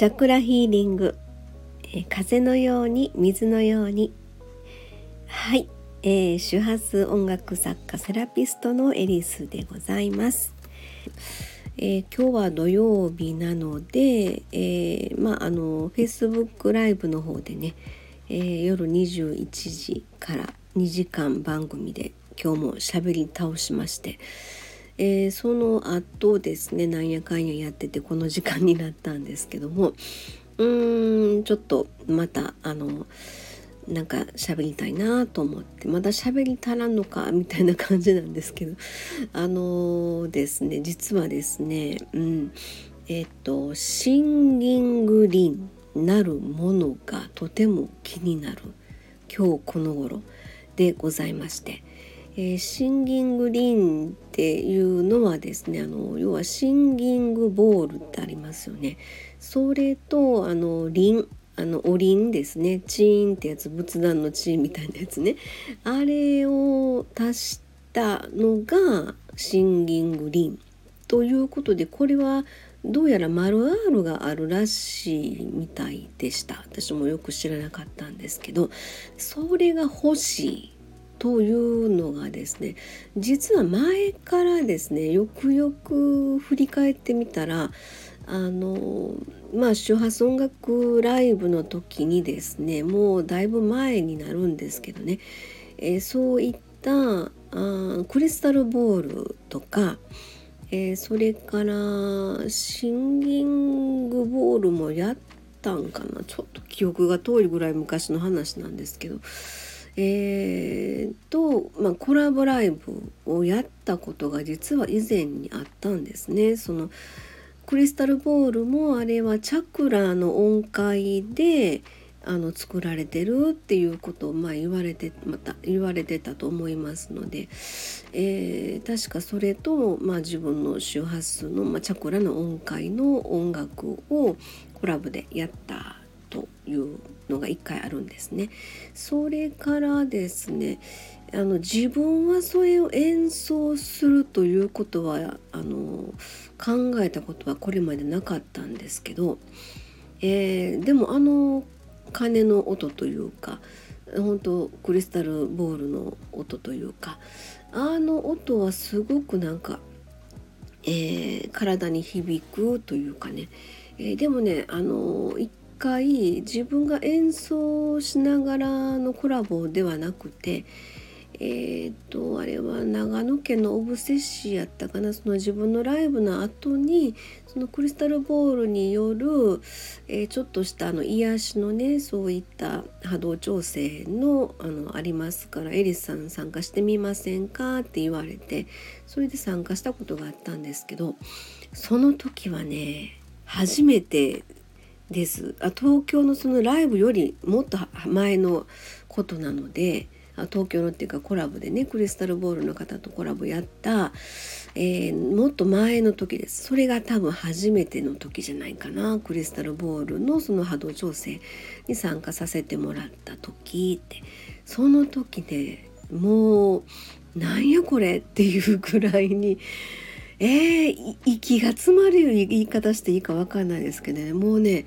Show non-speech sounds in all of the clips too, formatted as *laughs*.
チャクラヒーリング、え、風のように水のように。はい、えー、周波数音楽作家セラピストのエリスでございます、えー、今日は土曜日なので、えー、まああの Facebook ライブの方でね、えー、夜21時から2時間番組で今日も喋り倒しましてえー、その後ですねなんやかんややっててこの時間になったんですけどもうーんちょっとまたあのなんか喋りたいなと思ってまだ喋り足らんのかみたいな感じなんですけどあのー、ですね実はですねうんえっ、とシンギングリンなるものがとても気になる今日この頃でございましてえー、シンギングリンっていうのはですねあの要はシンギングボールってありますよね。それとあのリンあのおりんですね。チーンってやつ仏壇のチーンみたいなやつね。あれを足したのがシンギングリンということでこれはどうやら丸 R があるらしいみたいでした。私もよく知らなかったんですけどそれが欲しい。というのがですね実は前からですねよくよく振り返ってみたらあのまあ周波数音楽ライブの時にですねもうだいぶ前になるんですけどね、えー、そういったあクリスタルボールとか、えー、それからシンギングボールもやったんかな。ちょっと記憶が遠いぐらい昔の話なんですけどえー、と、まあ、コラボライブをやったことが実は以前にあったんですね。そのクリスタルボールもあれはチャクラの音階であの作られてるっていうことをまあ言われてまた言われてたと思いますので、えー、確かそれと、まあ、自分の周波数の、まあ、チャクラの音階の音楽をコラボでやったというのが1回あるんですね。それからですねあの自分はそれを演奏するということはあの考えたことはこれまでなかったんですけど、えー、でもあの鐘の音というか本当クリスタルボールの音というかあの音はすごくなんか、えー、体に響くというかね、えー、でもねあの一回自分が演奏しながらのコラボではなくてえー、っとあれは長野県のオブセシやったかなその自分のライブの後にそのクリスタルボールによる、えー、ちょっとしたあの癒しのねそういった波動調整のあのありますからエリスさん参加してみませんかって言われてそれで参加したことがあったんですけどその時はね初めてです。あ東京のそのライブよりもっと前のことなので東京のっていうかコラボでねクリスタルボールの方とコラボやった、えー、もっと前の時です。それが多分初めての時じゃないかな。クリスタルボールのその波動調整に参加させてもらった時って。その時ねもうなんやこれっていうくらいにえー、息が詰まるように言い方していいか分かんないですけどねもうね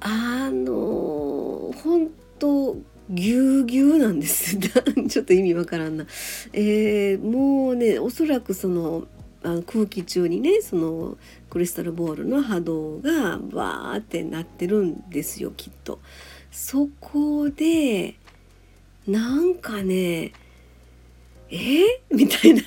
あの本当ぎゅうぎゅうなんです *laughs* ちょっと意味わからんな。えー、もうねおそらくそのあ空気中にねそのクリスタルボールの波動がバーってなってるんですよきっと。そこでなんかねえー、*laughs* みたいな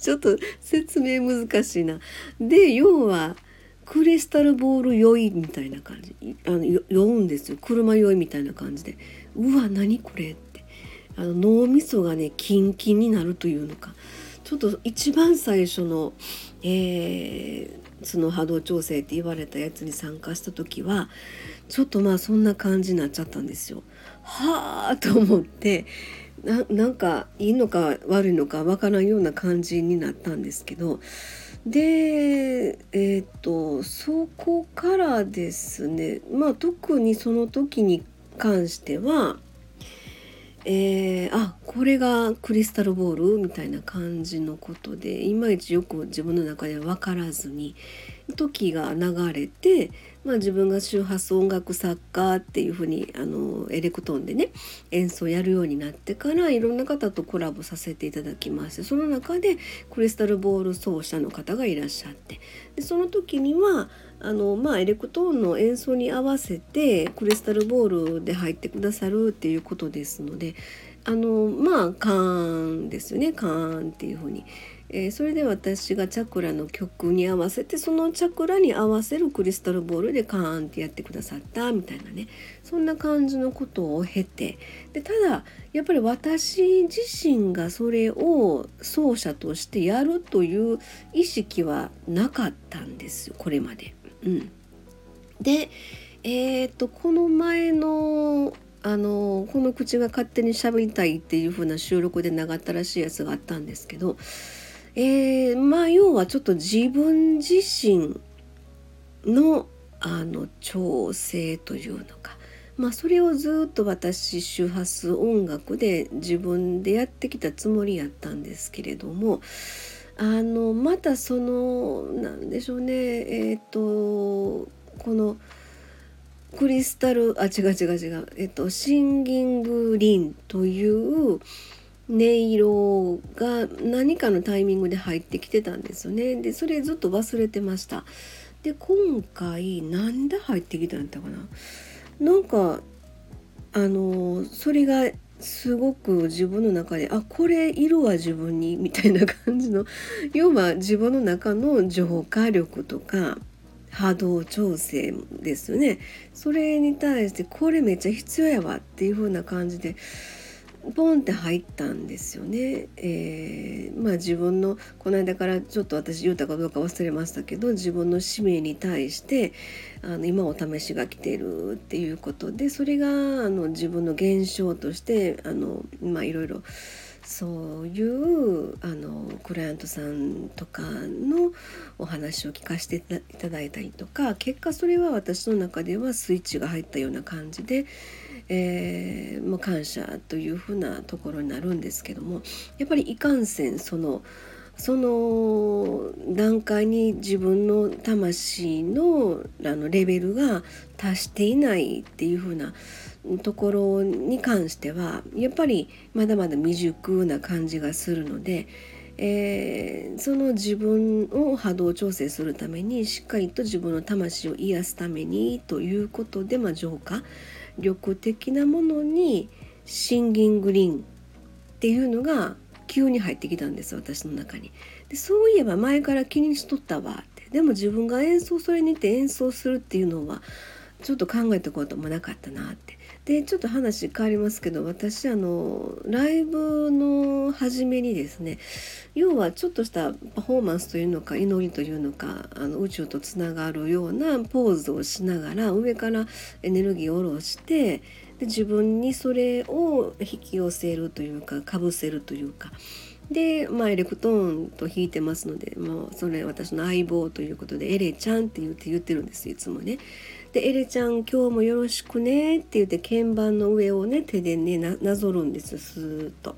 ちょっと説明難しいな。で要はクリスタルボール酔いみたいな感じ。あの酔うんですよ。車酔いみたいな感じで。うわ何これって。あの脳みそがねキンキンになるというのか。ちょっと一番最初の、えー、その波動調整って言われたやつに参加した時はちょっとまあそんな感じになっちゃったんですよ。はあと思って。ななんかいいのか悪いのかわからんような感じになったんですけど。でえっ、とそこからですね。まあ特にその時に関してはえー、あこれがクリスタルボールみたいな感じのことでいまいちよく自分の中では分からずに時が流れて、まあ、自分が周波数音楽作家っていうふうにあのエレクトーンでね演奏やるようになってからいろんな方とコラボさせていただきましてその中でクリスタルボウル奏者の方がいらっしゃってでその時にはあの、まあ、エレクトーンの演奏に合わせてクリスタルボウルで入ってくださるっていうことですのであのまあカーンですよねカーンっていうふうに。えー、それで私がチャクラの曲に合わせてそのチャクラに合わせるクリスタルボールでカーンってやってくださったみたいなね。そんな感じのことを経て。でただやっぱり私自身がそれを奏者としてやるという意識はなかったんですよこれまで。うん、でえーと、とこの前のあのこの口が勝手に喋りたいっていう風な収録で長ったらしいやつがあったんですけどえー、まあ要はちょっと自分自身のあの調整というのか、まあ、それをずっと私周波数音楽で自分でやってきたつもりやったんですけれどもあのまたそのなんでしょうね。えっ、ー、とこのクリスタルあ違う違う違う。えっ、ー、とシンギングリンという音色が何かのタイミングで入ってきてたんですよね。でそれずっと忘れてました。で今回なんで入ってきたんだったかな。なんかあのそれがすごく自分の中であこれいるわ自分にみたいな感じの。要は自分の中の浄化力とか波動調整ですよね。それに対してこれめっちゃ必要やわっていう風な感じでポンって入ったんですよね。えー、まあ自分のこの間からちょっと私言うたかどうか忘れましたけど自分の使命に対してあの今お試しが来てるっていうことでそれがあの自分の現象としてあのまあいろいろそういうあのクライアントさんとかのお話を聞かせていただいたりとか結果それは私の中ではスイッチが入ったような感じでえー、もう感謝というふうなところになるんですけどもやっぱりいかんせんそのその段階に自分の魂のあのレベルが達していないっていうふうなところに関してはやっぱりまだまだ未熟な感じがするので、えー、その自分を波動調整するためにしっかりと自分の魂を癒すためにということで、まあ、浄化力的なものにシンギングリンっていうのが急に入ってきたんです私の中に。でそういえば前から気にしとったわってでも自分が演奏それにて演奏するっていうのはちょっと考えたこともなかったなって。でちょっと話変わりますけど私あのライブの初めにですね要はちょっとしたパフォーマンスというのか祈りというのかあの宇宙とつながるようなポーズをしながら上からエネルギーを下ろしてで自分にそれを引き寄せるというかかぶせるというか。で、まあ、エレクトーンと弾いてますのでもうそれ私の相棒ということでエレちゃんって言って言ってるんですいつもね。で「エレちゃん今日もよろしくね」って言って鍵盤の上をね手でねなぞるんですスーッと。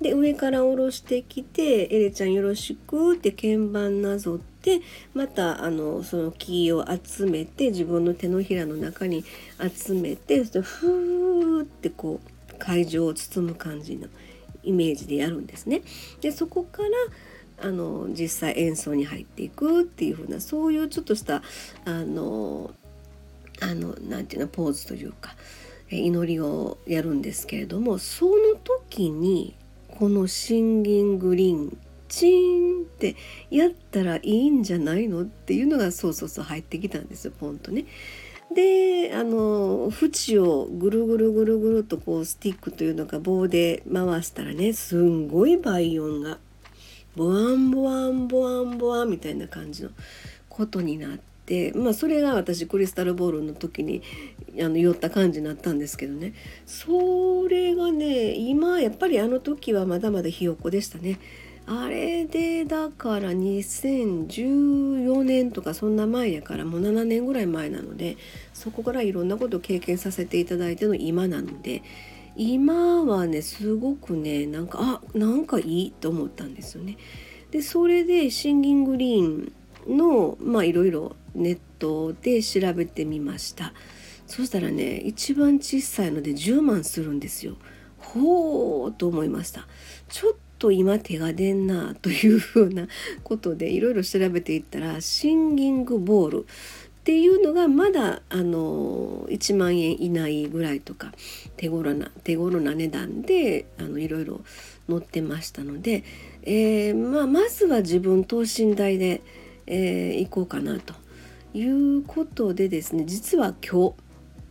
で上から下ろしてきて「エレちゃんよろしく」って鍵盤なぞってまたあのそのキーを集めて自分の手のひらの中に集めてそしてふーってこう会場を包む感じのイメージでやるんですね。でそこからあの実際演奏に入っていくっていう風なそういうちょっとしたあのあのなていうのポーズというか祈りをやるんですけれどもその時にこのシンギングリンチーンってやったらいいんじゃないのっていうのがそうそうそう入ってきたんですよポンとね。であの縁をぐるぐるぐるぐるとこうスティックというのか棒で回したらねすんごい倍音がボワンボワンボワンボワンみたいな感じのことになって。て、まあ、それが私クリスタルボールの時にあの寄った感じになったんですけどねそれがね今やっぱりあの時はまだまだひよっこでしたね。あれでだから2014年とかそんな前やからもう7年ぐらい前なのでそこからいろんなことを経験させていただいての今なので今はねすごくねなんかあなんかいいと思ったんですよね。でそれでシンギングリーンのまあいろいろネットで調べてみました。そしたらね一番小さいので10万するんですよ。ほうと思いました。ちょっと今手が出んなというふうなことでいろいろ調べていったらシンギングボールっていうのがまだあの1万円以内ぐらいとか手頃な手頃な値段であのいろいろ載ってましたので、えー、まあ、まずは自分等身大で、えー、行こうかなと。いうことでですね実は今日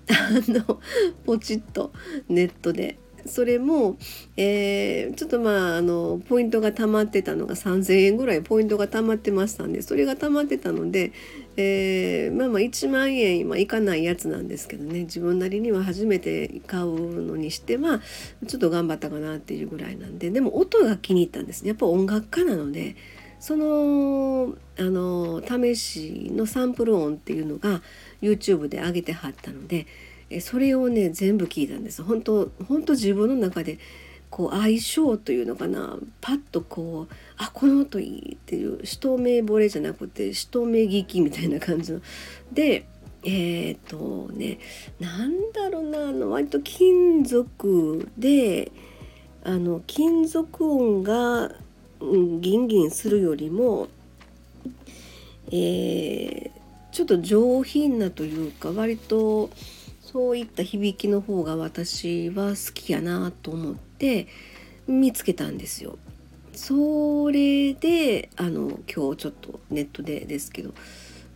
*laughs* あのポチッとネットで。それも、えー、ちょっとまああのポイントが溜まってたのが3,000円ぐらいポイントが溜まってましたんでそれが溜まってたので、えー、まあまあ1万円今いかないやつなんですけどね自分なりには初めて買うのにしてはちょっと頑張ったかなっていうぐらいなんででも音が気に入ったんですね。やっぱ音楽家なのでそのあの試しのサンプル音っていうのが YouTube で上げてはったので。それをね全部聞いたんです本当本当自分の中でこう相性というのかなパッとこうあこの音いいっていう一目惚れじゃなくて一目聞きみたいな感じのでえっ、ー、とねなんだろうなあの割と金属であの金属音が、ギンギンするよりも、えー、ちょっと上品なというか割とそういった響きの方が私は好きやなと思って見つけたんですよ。それであの今日ちょっとネットでですけど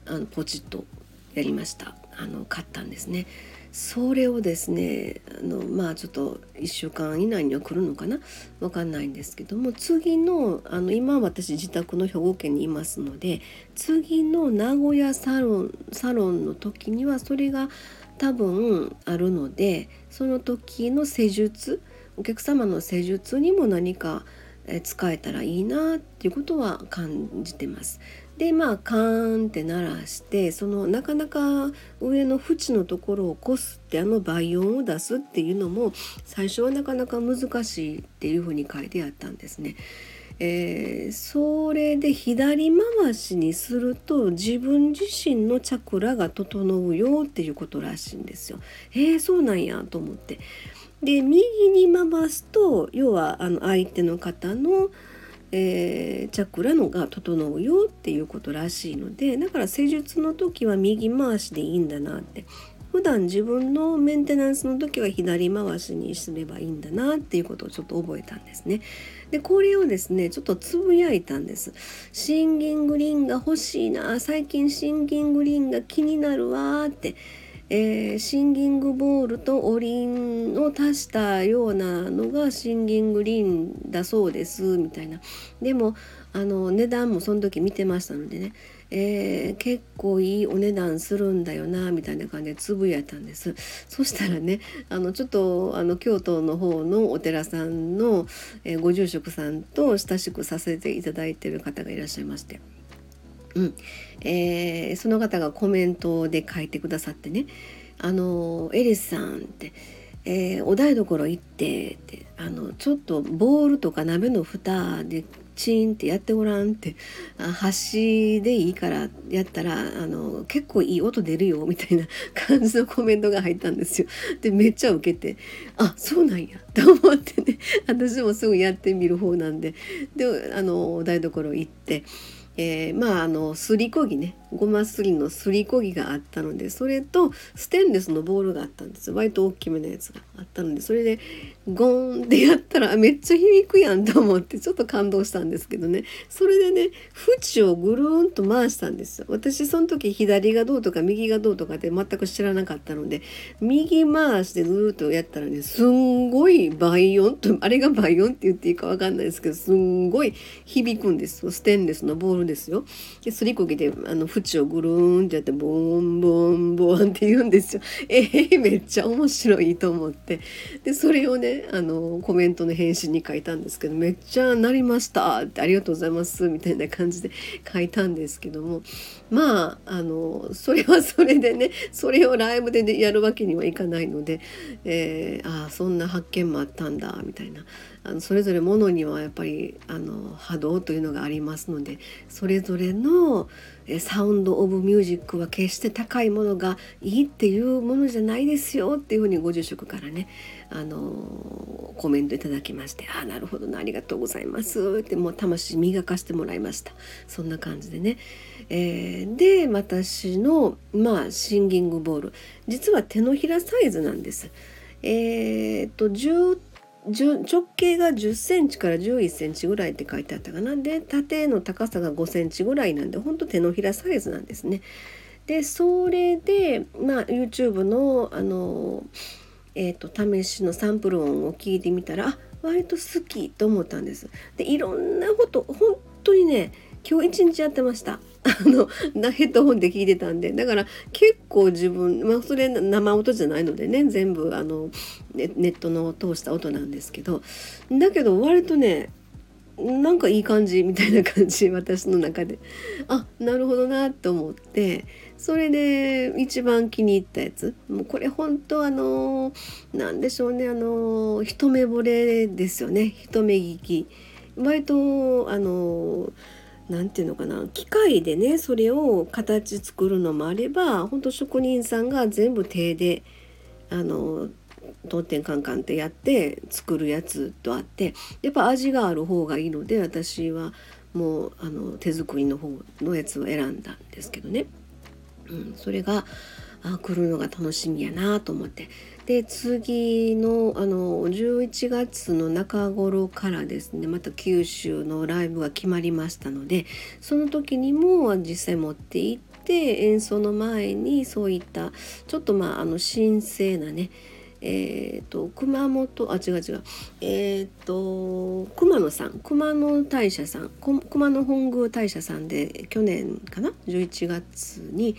あのポチッとやりましたあの買ったんですね。それをですねあのまあちょっと1週間以内には来るのかな？分かんないんですけども次のあの今私自宅の兵庫県にいますので次の名古屋サロンサロンの時にはそれが多分あるのでその時の施術お客様の施術にも何か使えたらいいなっていうことは感じてます。でまあカーンって鳴らしてそのなかなか上の縁のところをこすってあの倍音を出すっていうのも最初はなかなか難しいっていうふうに書いてあったんですね。えー、それで左回しにすると自分自身のチャクラが整うよっていうことらしいんですよ。えー、そうなんやと思って。で右に回すと要はあの相手の方の、えー、チャクラのが整うよっていうことらしいのでだから施術の時は右回しでいいんだなって普段自分のメンテナンスの時は左回しにすればいいんだなっていうことをちょっと覚えたんですね。でこれをですねちょっとつぶやいたんです。シンギングリンが欲しいな最近シンギングリンが気になるわって。えー、シンギングボールとおりんを足したようなのがシンギングリンだそうですみたいな。でもあの値段もその時見てましたのでね。えー、結構いいお値段するんだよなみたいな感じでつぶやいたんです。そしたらねあのちょっとあの京都の方のお寺さんの、えー、ご住職さんと親しくさせていただいてる方がいらっしゃいまして。うん。えー、その方がコメントで書いてくださってね「あのエリスさん」って「えー、お台所行って」ってあのちょっとボールとか鍋の蓋でチーンってやってごらんって端でいいからやったらあの結構いい音出るよみたいな *laughs* 感じのコメントが入ったんですよ。でめっちゃ受けてあそうなんやと思ってね私もすぐやってみる方なんでであの台所行って。えー、まああのすりこぎね。ごますりのすりこぎがあったのでそれとステンレスのボールがあったんです割と大きめのやつがあったのでそれでゴーンってやったらめっちゃ響くやんと思ってちょっと感動したんですけどね。それでね縁をぐるーんと回したんですよ。私その時左がどうとか右がどうとかって全く知らなかったので右回してずっとやったらねすんごい倍音とあれが倍音って言っていいか分かんないですけどすんごい響くんですよ。ステンレスのボールですよ。ですりこぎであの縁をぐるーんってやってボンボンボンって言うんですよ。えー、めっちゃ面白いと思ってでそれをねあのコメントの返信に書いたんですけどめっちゃなりましたってありがとうございますみたいな感じで書いたんですけどもまああのそれはそれでねそれをライブでやるわけにはいかないので、えー、ああそんな発見もあったんだみたいなあのそれぞれものにはやっぱりあの波動というのがありますのでそれぞれのサウンド・オブ・ミュージックは決して高いものがいいっていうものじゃないですよっていうふうにご住職からねあのコメントいただきまして「ああなるほどなありがとうございます」ってもう魂磨かしてもらいましたそんな感じでね。えー、で私のまあシンギングボール実は手のひらサイズなんです。えー、っと直径が10センチから11センチぐらいって書いてあったかなで縦の高さが5センチぐらいなんでほんと手のひらサイズなんですね。でそれで、まあ、YouTube のあのえーと、試しのサンプル音を聞いてみたらあ割と好きと思ったんです。でいろんなこと本当にね今日一日やってました。あのヘッドホンで聞いてたんで。だから結構自分まあそれ生音じゃないのでね。全部あのネットの通した音なんですけど。だけど割とねなんかいい感じみたいな感じ私の中で。あなるほどなと思って。それで一番気に入ったやつ。もうこれ本当あの何でしょうね。あの一目惚れですよね。一目聞き。割とあの何て言うのかな機械でねそれを形作るのもあれば本当職人さんが全部手であの当店カンカンってやって作るやつとあってやっぱ味がある方がいいので私はもうあの手作りの方のやつを選んだんですけどね、うん、それがあ来るのが楽しみやなと思って。で次のあの11月の中頃からですねまた九州のライブが決まりましたのでその時にも実際持って行って演奏の前にそういったちょっとまああの神聖なねえーと、熊本あ違う違うえっ、ー、と熊野さん熊野大社さん熊野本宮大社さんで去年かな？11月に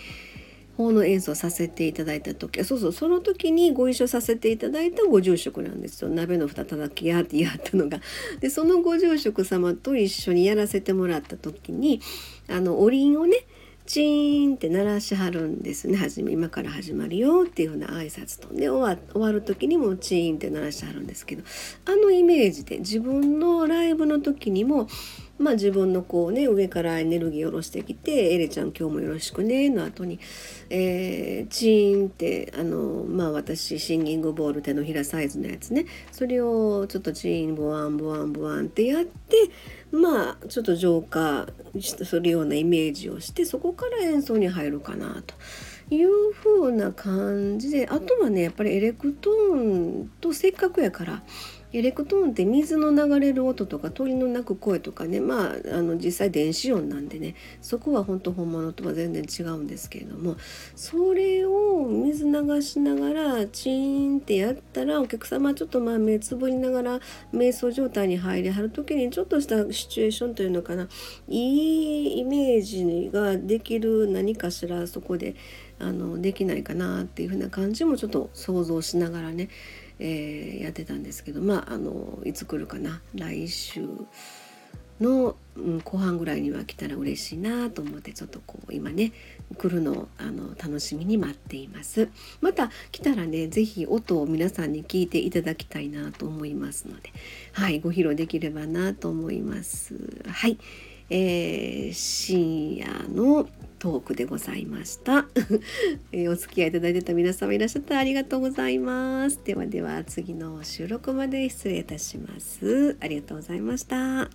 法の演奏させていただいた時そうそうその時にご一緒させていただいたご住職なんですよ。鍋の蓋叩きやってやったのが。*laughs* でそのご住職様と一緒にやらせてもらった時にあのおりんをねチーンって鳴らしはるんですね。初め今から始まるよっていうような挨拶と。で終わ終わる時にもチーンって鳴らしはるんですけどあのイメージで自分のライブの時にもまあ自分のこうね上からエネルギー下ろしてきて「エレちゃん今日もよろしくね」の後に、えー、チーンってあのまあ私シンギングボウル手のひらサイズのやつね。それをちょっとチーンボワンボワンボワンってやってまあちょっと浄化するようなイメージをしてそこから演奏に入るかなという風な感じであとはねやっぱりエレクトーンとせっかくやからエレクトーンって水の流れる音とか鳥の鳴く声とかねまああの実際電子音なんでねそこは本当本物とは全然違うんですけれどもそれを水流しながらチーンってやったらお客様ちょっとまあ目つぶりながら瞑想状態に入りはる時にちょっとしたシチュエーションというのかないいイメージができる何かしらそこであのできないかなっていう風な感じもちょっと想像しながらねえー、やってたんですけどまああのいつ来るかな。来週の、うん、後半ぐらいには来たら嬉しいなと思ってちょっとこう今ね来るのあの楽しみに待っています。また来たらね是非音を皆さんに聞いていただきたいなと思いますのではいご披露できればなと思います。はい、えー、深夜のトークでございました、*laughs* え、お付き合いいただいてた皆様いらっしゃってありがとうございます。ではでは次の収録まで失礼いたします。ありがとうございました。